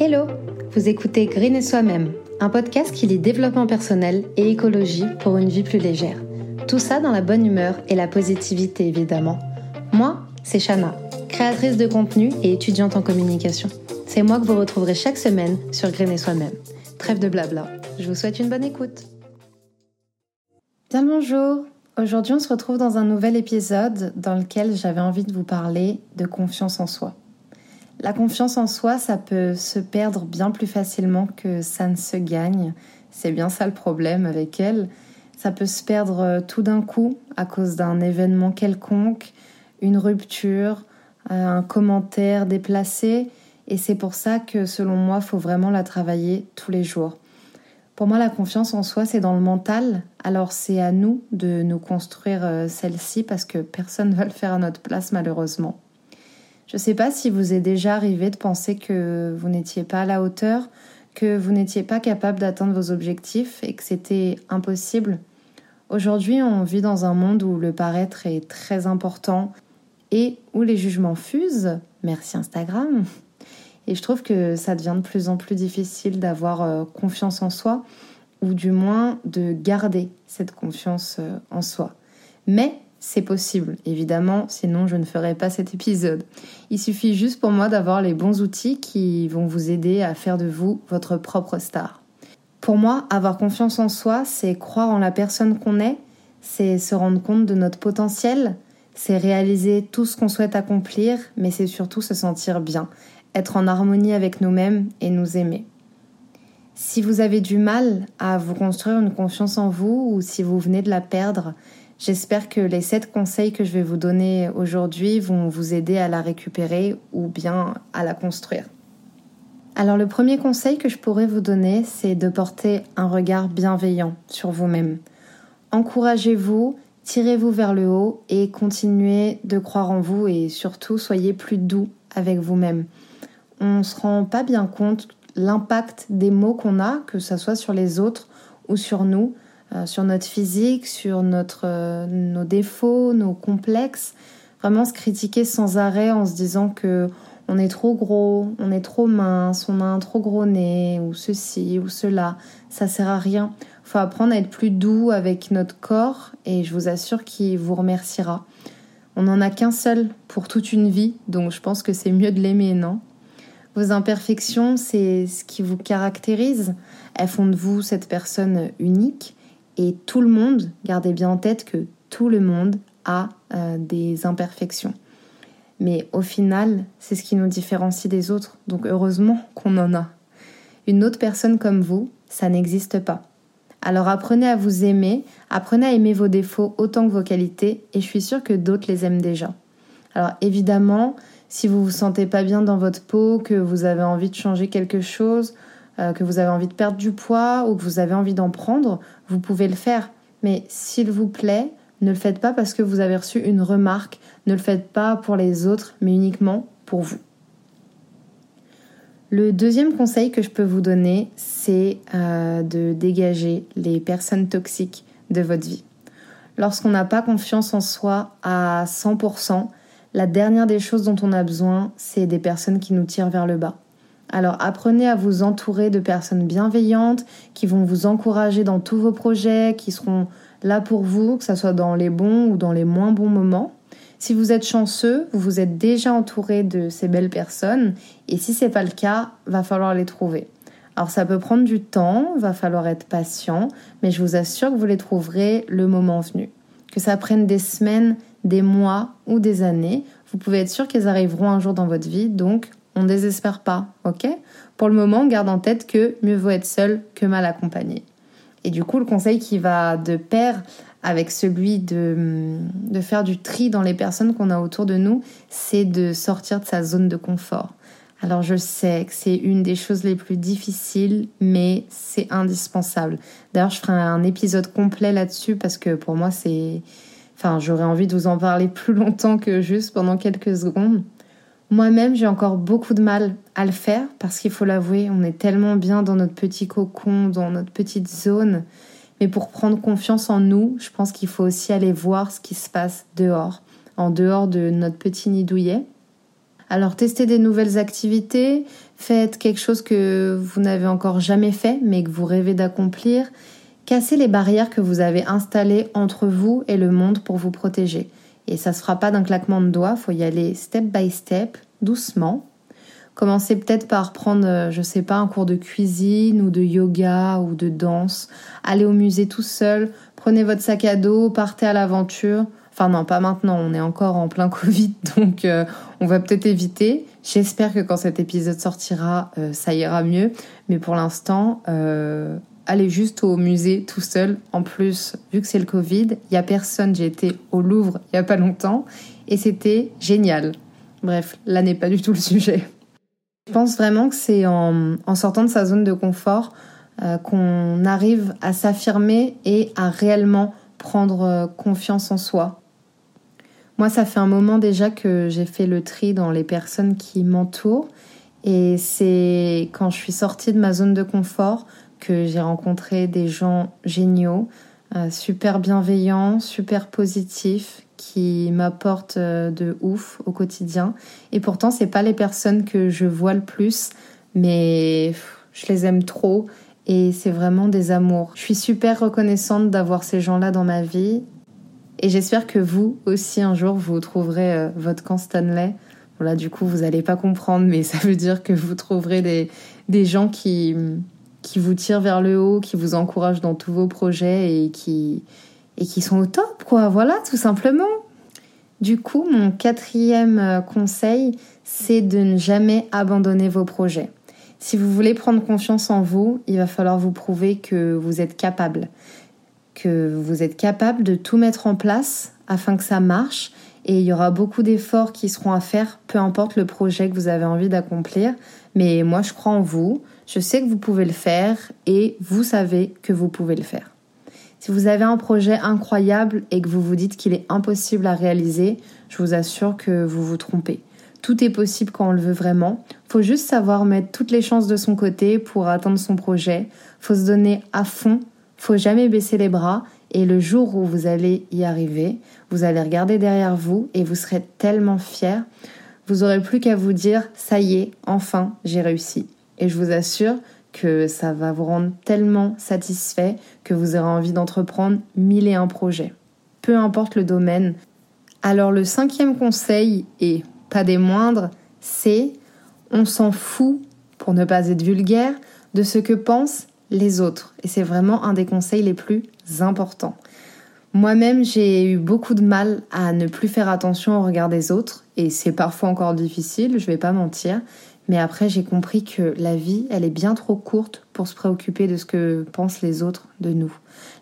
Hello Vous écoutez Green et Soi-même, un podcast qui lit développement personnel et écologie pour une vie plus légère. Tout ça dans la bonne humeur et la positivité évidemment. Moi, c'est Shana, créatrice de contenu et étudiante en communication. C'est moi que vous retrouverez chaque semaine sur Green et Soi-même. Trêve de blabla, je vous souhaite une bonne écoute. Bien le bonjour Aujourd'hui on se retrouve dans un nouvel épisode dans lequel j'avais envie de vous parler de confiance en soi. La confiance en soi, ça peut se perdre bien plus facilement que ça ne se gagne. C'est bien ça le problème avec elle. Ça peut se perdre euh, tout d'un coup à cause d'un événement quelconque, une rupture, euh, un commentaire déplacé. Et c'est pour ça que selon moi, faut vraiment la travailler tous les jours. Pour moi, la confiance en soi, c'est dans le mental. Alors c'est à nous de nous construire euh, celle-ci parce que personne ne va le faire à notre place malheureusement. Je ne sais pas si vous est déjà arrivé de penser que vous n'étiez pas à la hauteur, que vous n'étiez pas capable d'atteindre vos objectifs et que c'était impossible. Aujourd'hui, on vit dans un monde où le paraître est très important et où les jugements fusent. Merci Instagram. Et je trouve que ça devient de plus en plus difficile d'avoir euh, confiance en soi, ou du moins de garder cette confiance euh, en soi. Mais c'est possible, évidemment, sinon je ne ferais pas cet épisode. Il suffit juste pour moi d'avoir les bons outils qui vont vous aider à faire de vous votre propre star. Pour moi, avoir confiance en soi, c'est croire en la personne qu'on est, c'est se rendre compte de notre potentiel, c'est réaliser tout ce qu'on souhaite accomplir, mais c'est surtout se sentir bien, être en harmonie avec nous-mêmes et nous aimer. Si vous avez du mal à vous construire une confiance en vous ou si vous venez de la perdre, J'espère que les 7 conseils que je vais vous donner aujourd'hui vont vous aider à la récupérer ou bien à la construire. Alors le premier conseil que je pourrais vous donner, c'est de porter un regard bienveillant sur vous-même. Encouragez-vous, tirez-vous vers le haut et continuez de croire en vous et surtout soyez plus doux avec vous-même. On ne se rend pas bien compte l'impact des mots qu'on a, que ce soit sur les autres ou sur nous, euh, sur notre physique, sur notre, euh, nos défauts, nos complexes. Vraiment se critiquer sans arrêt en se disant que on est trop gros, on est trop mince, on a un trop gros nez, ou ceci, ou cela. Ça sert à rien. Faut apprendre à être plus doux avec notre corps et je vous assure qu'il vous remerciera. On n'en a qu'un seul pour toute une vie, donc je pense que c'est mieux de l'aimer, non? Vos imperfections, c'est ce qui vous caractérise. Elles font de vous cette personne unique. Et tout le monde, gardez bien en tête que tout le monde a euh, des imperfections. Mais au final, c'est ce qui nous différencie des autres. Donc heureusement qu'on en a. Une autre personne comme vous, ça n'existe pas. Alors apprenez à vous aimer, apprenez à aimer vos défauts autant que vos qualités, et je suis sûre que d'autres les aiment déjà. Alors évidemment, si vous vous sentez pas bien dans votre peau, que vous avez envie de changer quelque chose, que vous avez envie de perdre du poids ou que vous avez envie d'en prendre, vous pouvez le faire. Mais s'il vous plaît, ne le faites pas parce que vous avez reçu une remarque, ne le faites pas pour les autres, mais uniquement pour vous. Le deuxième conseil que je peux vous donner, c'est euh, de dégager les personnes toxiques de votre vie. Lorsqu'on n'a pas confiance en soi à 100%, la dernière des choses dont on a besoin, c'est des personnes qui nous tirent vers le bas. Alors apprenez à vous entourer de personnes bienveillantes qui vont vous encourager dans tous vos projets, qui seront là pour vous, que ce soit dans les bons ou dans les moins bons moments. Si vous êtes chanceux, vous vous êtes déjà entouré de ces belles personnes et si c'est pas le cas, va falloir les trouver. Alors ça peut prendre du temps, va falloir être patient, mais je vous assure que vous les trouverez le moment venu. Que ça prenne des semaines, des mois ou des années, vous pouvez être sûr qu'elles arriveront un jour dans votre vie, donc on désespère pas, ok? Pour le moment, garde en tête que mieux vaut être seul que mal accompagné. Et du coup, le conseil qui va de pair avec celui de, de faire du tri dans les personnes qu'on a autour de nous, c'est de sortir de sa zone de confort. Alors je sais que c'est une des choses les plus difficiles, mais c'est indispensable. D'ailleurs, je ferai un épisode complet là-dessus parce que pour moi, c'est... Enfin, j'aurais envie de vous en parler plus longtemps que juste pendant quelques secondes. Moi-même, j'ai encore beaucoup de mal à le faire parce qu'il faut l'avouer, on est tellement bien dans notre petit cocon, dans notre petite zone. Mais pour prendre confiance en nous, je pense qu'il faut aussi aller voir ce qui se passe dehors, en dehors de notre petit nid douillet. Alors testez des nouvelles activités, faites quelque chose que vous n'avez encore jamais fait mais que vous rêvez d'accomplir. Cassez les barrières que vous avez installées entre vous et le monde pour vous protéger. Et ça se fera pas d'un claquement de doigts, faut y aller step by step, doucement. Commencez peut-être par prendre, euh, je sais pas, un cours de cuisine ou de yoga ou de danse. Allez au musée tout seul, prenez votre sac à dos, partez à l'aventure. Enfin non, pas maintenant, on est encore en plein Covid, donc euh, on va peut-être éviter. J'espère que quand cet épisode sortira, euh, ça ira mieux. Mais pour l'instant, allez juste au musée tout seul. En plus, vu que c'est le Covid, il n'y a personne. J'ai été au Louvre il n'y a pas longtemps et c'était génial. Bref, là n'est pas du tout le sujet. Je pense vraiment que c'est en, sortant de sa zone de confort euh, qu'on arrive à s'affirmer et à réellement prendre euh, confiance en soi. Moi, ça fait un moment déjà que j'ai fait le tri dans les personnes qui m'entourent. Et c'est quand je suis sortie de ma zone de confort que j'ai rencontré des gens géniaux, euh, super bienveillants, super positifs, qui m'apportent euh, de ouf au quotidien. Et pourtant, c'est pas les personnes que je vois le plus, mais je les aime trop et c'est vraiment des amours. Je suis super reconnaissante d'avoir ces gens-là dans ma vie et j'espère que vous aussi un jour vous trouverez euh, votre camp Stanley. Voilà, du coup, vous n'allez pas comprendre, mais ça veut dire que vous trouverez des, des gens qui, qui vous tirent vers le haut, qui vous encouragent dans tous vos projets et qui, et qui sont au top, quoi. Voilà, tout simplement. Du coup, mon quatrième euh, conseil, c'est de ne jamais abandonner vos projets. Si vous voulez prendre confiance en vous, il va falloir vous prouver que vous êtes capable, que vous êtes capable de tout mettre en place afin que ça marche. Et il y aura beaucoup d'efforts qui seront à faire, peu importe le projet que vous avez envie d'accomplir. Mais moi, je crois en vous, je sais que vous pouvez le faire et vous savez que vous pouvez le faire. Si vous avez un projet incroyable et que vous vous dites qu'il est impossible à réaliser, je vous assure que vous vous trompez. Tout est possible quand on le veut vraiment. Faut juste savoir mettre toutes les chances de son côté pour atteindre son projet. Faut se donner à fond. Faut jamais baisser les bras. Et le jour où vous allez y arriver, vous allez regarder derrière vous et vous serez tellement fier. Vous aurez plus qu'à vous dire, ça y est, enfin, j'ai réussi. Et je vous assure que ça va vous rendre tellement satisfait que vous aurez envie d'entreprendre mille et un projets. Peu importe le domaine. Alors le cinquième conseil, et pas des moindres, c'est on s'en fout, pour ne pas être vulgaire, de ce que pensent les autres. Et c'est vraiment un des conseils les plus importants. Moi-même, j'ai eu beaucoup de mal à ne plus faire attention au regard des autres, et c'est parfois encore difficile, je vais pas mentir, mais après, j'ai compris que la vie, elle est bien trop courte pour se préoccuper de ce que pensent les autres de nous.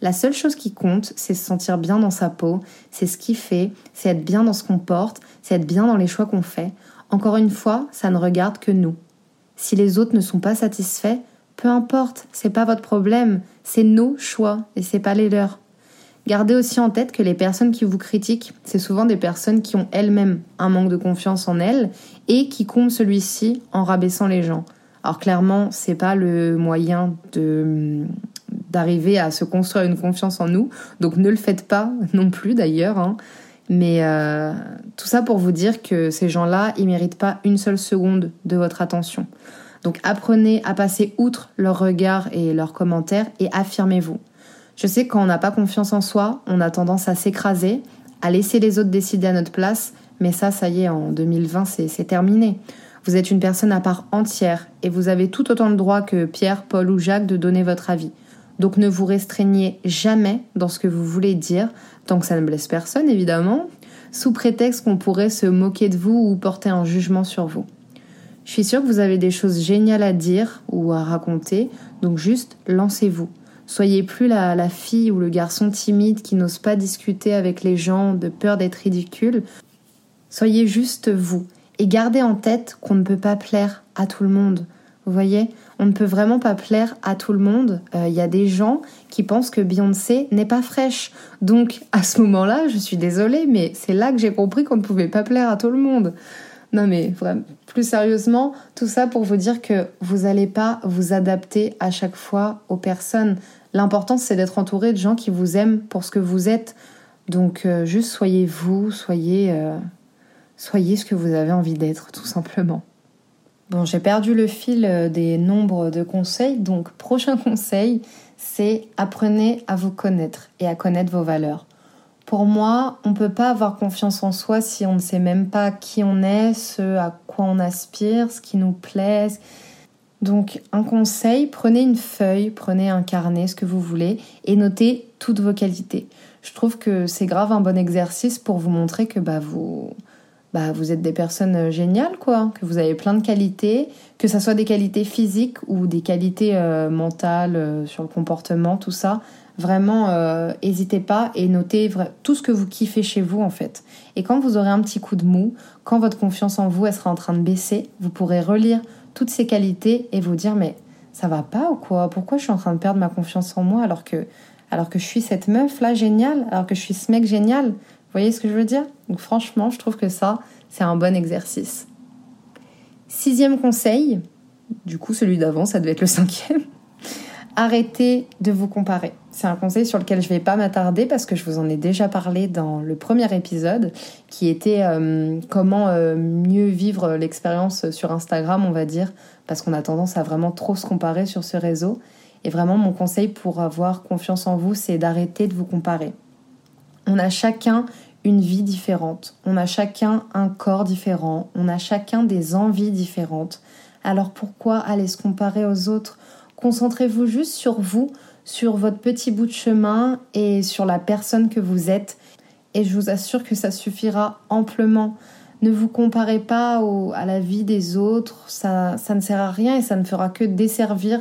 La seule chose qui compte, c'est se sentir bien dans sa peau, c'est ce qui fait, c'est être bien dans ce qu'on porte, c'est être bien dans les choix qu'on fait. Encore une fois, ça ne regarde que nous. Si les autres ne sont pas satisfaits, peu importe, c'est pas votre problème, c'est nos choix et c'est pas les leurs. Gardez aussi en tête que les personnes qui vous critiquent, c'est souvent des personnes qui ont elles-mêmes un manque de confiance en elles et qui comblent celui-ci en rabaissant les gens. Alors clairement, c'est pas le moyen de d'arriver à se construire une confiance en nous, donc ne le faites pas non plus d'ailleurs. Hein. Mais euh, tout ça pour vous dire que ces gens-là, ils méritent pas une seule seconde de votre attention. Donc apprenez à passer outre leurs regards et leurs commentaires et affirmez-vous. Je sais que quand on n'a pas confiance en soi, on a tendance à s'écraser, à laisser les autres décider à notre place, mais ça, ça y est, en 2020, c'est terminé. Vous êtes une personne à part entière et vous avez tout autant de droit que Pierre, Paul ou Jacques de donner votre avis. Donc ne vous restreignez jamais dans ce que vous voulez dire, tant que ça ne blesse personne évidemment, sous prétexte qu'on pourrait se moquer de vous ou porter un jugement sur vous. Je suis sûre que vous avez des choses géniales à dire ou à raconter, donc juste lancez-vous. Soyez plus la, fille ou le garçon timide qui n'ose pas discuter avec les gens de peur d'être ridicule. Soyez juste vous et gardez en tête qu'on ne peut pas plaire à tout le monde. Vous voyez, on ne peut vraiment pas plaire à tout le monde. Il euh, y a des gens qui pensent que Beyoncé n'est pas fraîche. Donc à ce moment-là, je suis désolée, mais c'est là que j'ai compris qu'on ne pouvait pas plaire à tout le monde. Non mais vraiment, plus sérieusement, tout ça pour vous dire que vous n'allez pas vous adapter à chaque fois aux personnes. L'important c'est d'être entouré de gens qui vous aiment pour ce que vous êtes. Donc euh, juste soyez vous, soyez, euh, soyez ce que vous avez envie d'être, tout simplement. Bon, j'ai perdu le fil euh, des nombres de conseils, donc prochain conseil, c'est apprenez à vous connaître et à connaître vos valeurs. Pour moi, on ne peut pas avoir confiance en soi si on ne sait même pas qui on est, ce à quoi on aspire, ce qui nous plaît. Donc un conseil, prenez une feuille, prenez un carnet, ce que vous voulez, et notez toutes vos qualités. Je trouve que c'est grave un bon exercice pour vous montrer que bah, vous, bah, vous êtes des personnes géniales, quoi, que vous avez plein de qualités, que ce soit des qualités physiques ou des qualités euh, mentales euh, sur le comportement, tout ça. Vraiment, n'hésitez euh, pas et notez tout ce que vous kiffez chez vous en fait. Et quand vous aurez un petit coup de mou, quand votre confiance en vous sera en train de baisser, vous pourrez relire toutes ces qualités et vous dire mais ça va pas ou quoi? Pourquoi je suis en train de perdre ma confiance en moi alors que alors que je suis cette meuf là géniale, alors que je suis ce mec génial? Vous voyez ce que je veux dire? Donc franchement, je trouve que ça c'est un bon exercice. Sixième conseil, du coup celui d'avant, ça devait être le cinquième. Arrêtez de vous comparer. C'est un conseil sur lequel je ne vais pas m'attarder parce que je vous en ai déjà parlé dans le premier épisode qui était euh, comment euh, mieux vivre l'expérience sur Instagram, on va dire, parce qu'on a tendance à vraiment trop se comparer sur ce réseau. Et vraiment, mon conseil pour avoir confiance en vous, c'est d'arrêter de vous comparer. On a chacun une vie différente, on a chacun un corps différent, on a chacun des envies différentes. Alors pourquoi aller se comparer aux autres? Concentrez-vous juste sur vous, sur votre petit bout de chemin et sur la personne que vous êtes. Et je vous assure que ça suffira amplement. Ne vous comparez pas à la vie des autres, ça, ça, ne sert à rien et ça ne fera que desservir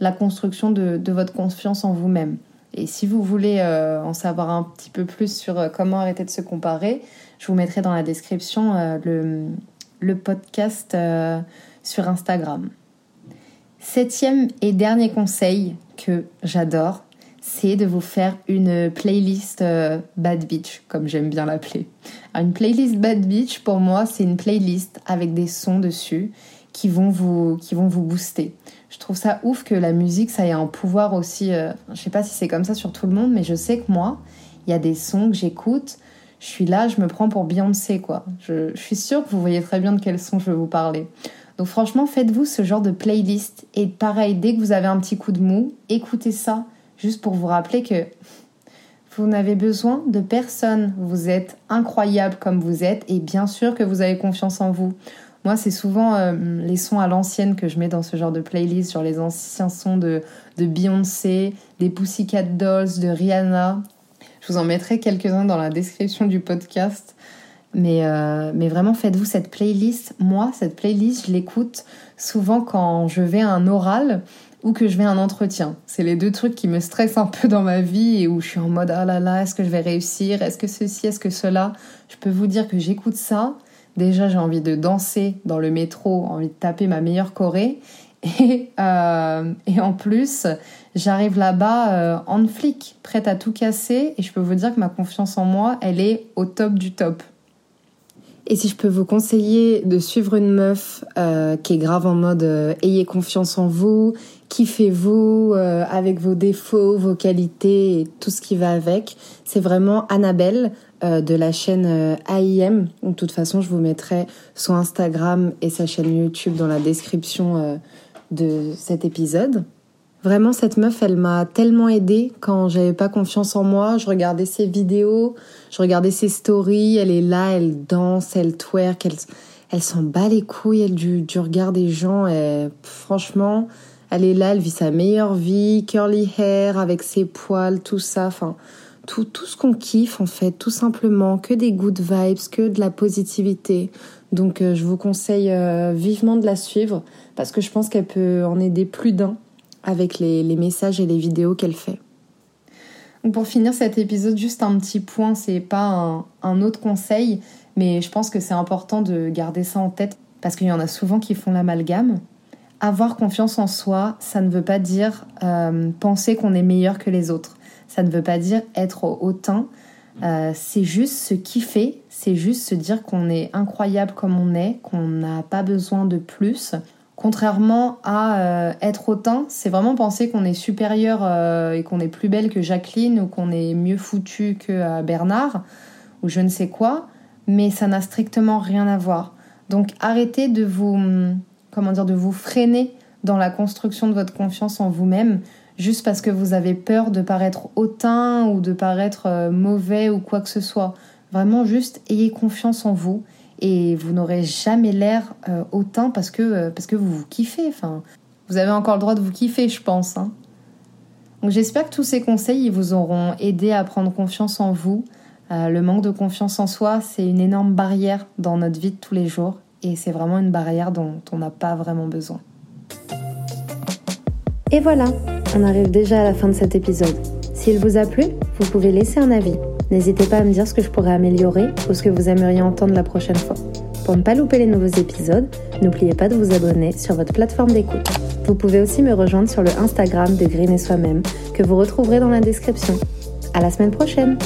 la construction de, votre confiance en vous-même. Et si vous voulez euh, en savoir un petit peu plus sur euh, comment arrêter de se comparer, je vous mettrai dans la description euh, le, le, podcast sur Instagram. Septième et dernier conseil que j'adore, c'est de vous faire une playlist euh, Bad Beach, comme j'aime bien l'appeler. Une playlist Bad Beach, pour moi, c'est une playlist avec des sons dessus qui vont vous, qui vont vous booster. Je trouve ça ouf que la musique, ça ait un pouvoir aussi. Je euh, je sais pas si c'est comme ça sur tout le monde, mais je sais que moi, il y a des sons que j'écoute. Je suis là, je me prends pour Beyoncé, quoi. Je, je suis sûre que vous voyez très bien de quels sons je veux vous parler. Donc franchement, faites-vous ce genre de playlist. Et pareil, dès que vous avez un petit coup de mou, écoutez ça, juste pour vous rappeler que vous n'avez besoin de personne. Vous êtes incroyable comme vous êtes et bien sûr que vous avez confiance en vous. Moi, c'est souvent euh, les sons à l'ancienne que je mets dans ce genre de playlist, sur les anciens sons de, de Beyoncé, des Pussycat Dolls, de Rihanna. Je vous en mettrai quelques-uns dans la description du podcast. Mais, euh, mais vraiment, faites-vous cette playlist. Moi, cette playlist, je l'écoute souvent quand je vais à un oral ou que je vais à un entretien. C'est les deux trucs qui me stressent un peu dans ma vie et où je suis en mode ah là là, est-ce que je vais réussir? Est-ce que ceci? Est-ce que cela? Je peux vous dire que j'écoute ça. Déjà, j'ai envie de danser dans le métro, envie de taper ma meilleure choré. Et, euh, et en plus, j'arrive là-bas euh, en flic, prête à tout casser. Et je peux vous dire que ma confiance en moi, elle est au top du top. Et si je peux vous conseiller de suivre une meuf euh, qui est grave en mode euh, ayez confiance en vous, kiffez-vous euh, avec vos défauts, vos qualités et tout ce qui va avec, c'est vraiment Annabelle de la chaîne AIM. De toute façon, je vous mettrai son Instagram et sa chaîne YouTube dans la description de cet épisode. Vraiment, cette meuf, elle m'a tellement aidée quand j'avais pas confiance en moi. Je regardais ses vidéos, je regardais ses stories. Elle est là, elle danse, elle twerk, elle, s'en bat les couilles elle, du, du regard des gens. Et, franchement, elle est là, elle vit sa meilleure vie, curly hair, avec ses poils, tout ça. Enfin, tout, tout ce qu'on kiffe, en fait, tout simplement. Que des good vibes, que de la positivité. Donc, euh, je vous conseille euh, vivement de la suivre parce que je pense qu'elle peut en aider plus d'un avec les, messages et les vidéos qu'elle fait. pour finir cet épisode, juste un petit point, c'est pas un, autre conseil, mais je pense que c'est important de garder ça en tête parce qu'il y en a souvent qui font l'amalgame. Avoir confiance en soi, ça ne veut pas dire euh, penser qu'on est meilleur que les autres. Ça ne veut pas dire être hautain. Euh, c'est juste se kiffer, c'est juste se dire qu'on est incroyable comme on est, qu'on n'a pas besoin de plus, Contrairement à euh, être hautain, c'est vraiment penser qu'on est supérieur euh, et qu'on est plus belle que Jacqueline ou qu'on est mieux foutu que euh, Bernard ou je ne sais quoi. mais ça n'a strictement rien à voir. Donc arrêtez de vous, comment dire, de vous freiner dans la construction de votre confiance en vous-même juste parce que vous avez peur de paraître hautain ou de paraître mauvais ou quoi que ce soit. Vraiment juste ayez confiance en vous et vous n'aurez jamais l'air euh, hautain parce que, euh, parce que vous vous kiffez. Enfin, vous avez encore le droit de vous kiffer, je pense. Hein. Donc j'espère que tous ces conseils vous auront aidé à prendre confiance en vous. le manque de confiance en soi, c'est une énorme barrière dans notre vie de tous les jours et c'est vraiment une barrière dont on n'a pas vraiment besoin. Et voilà, on arrive déjà à la fin de cet épisode. S'il vous a plu, vous pouvez laisser un avis. N'hésitez pas à me dire ce que je pourrais améliorer ou ce que vous aimeriez entendre la prochaine fois. Pour ne pas louper les nouveaux épisodes, n'oubliez pas de vous abonner sur votre plateforme d'écoute. Vous pouvez aussi me rejoindre sur le Instagram de Green et Soi-même que vous retrouverez dans la description. À la semaine prochaine!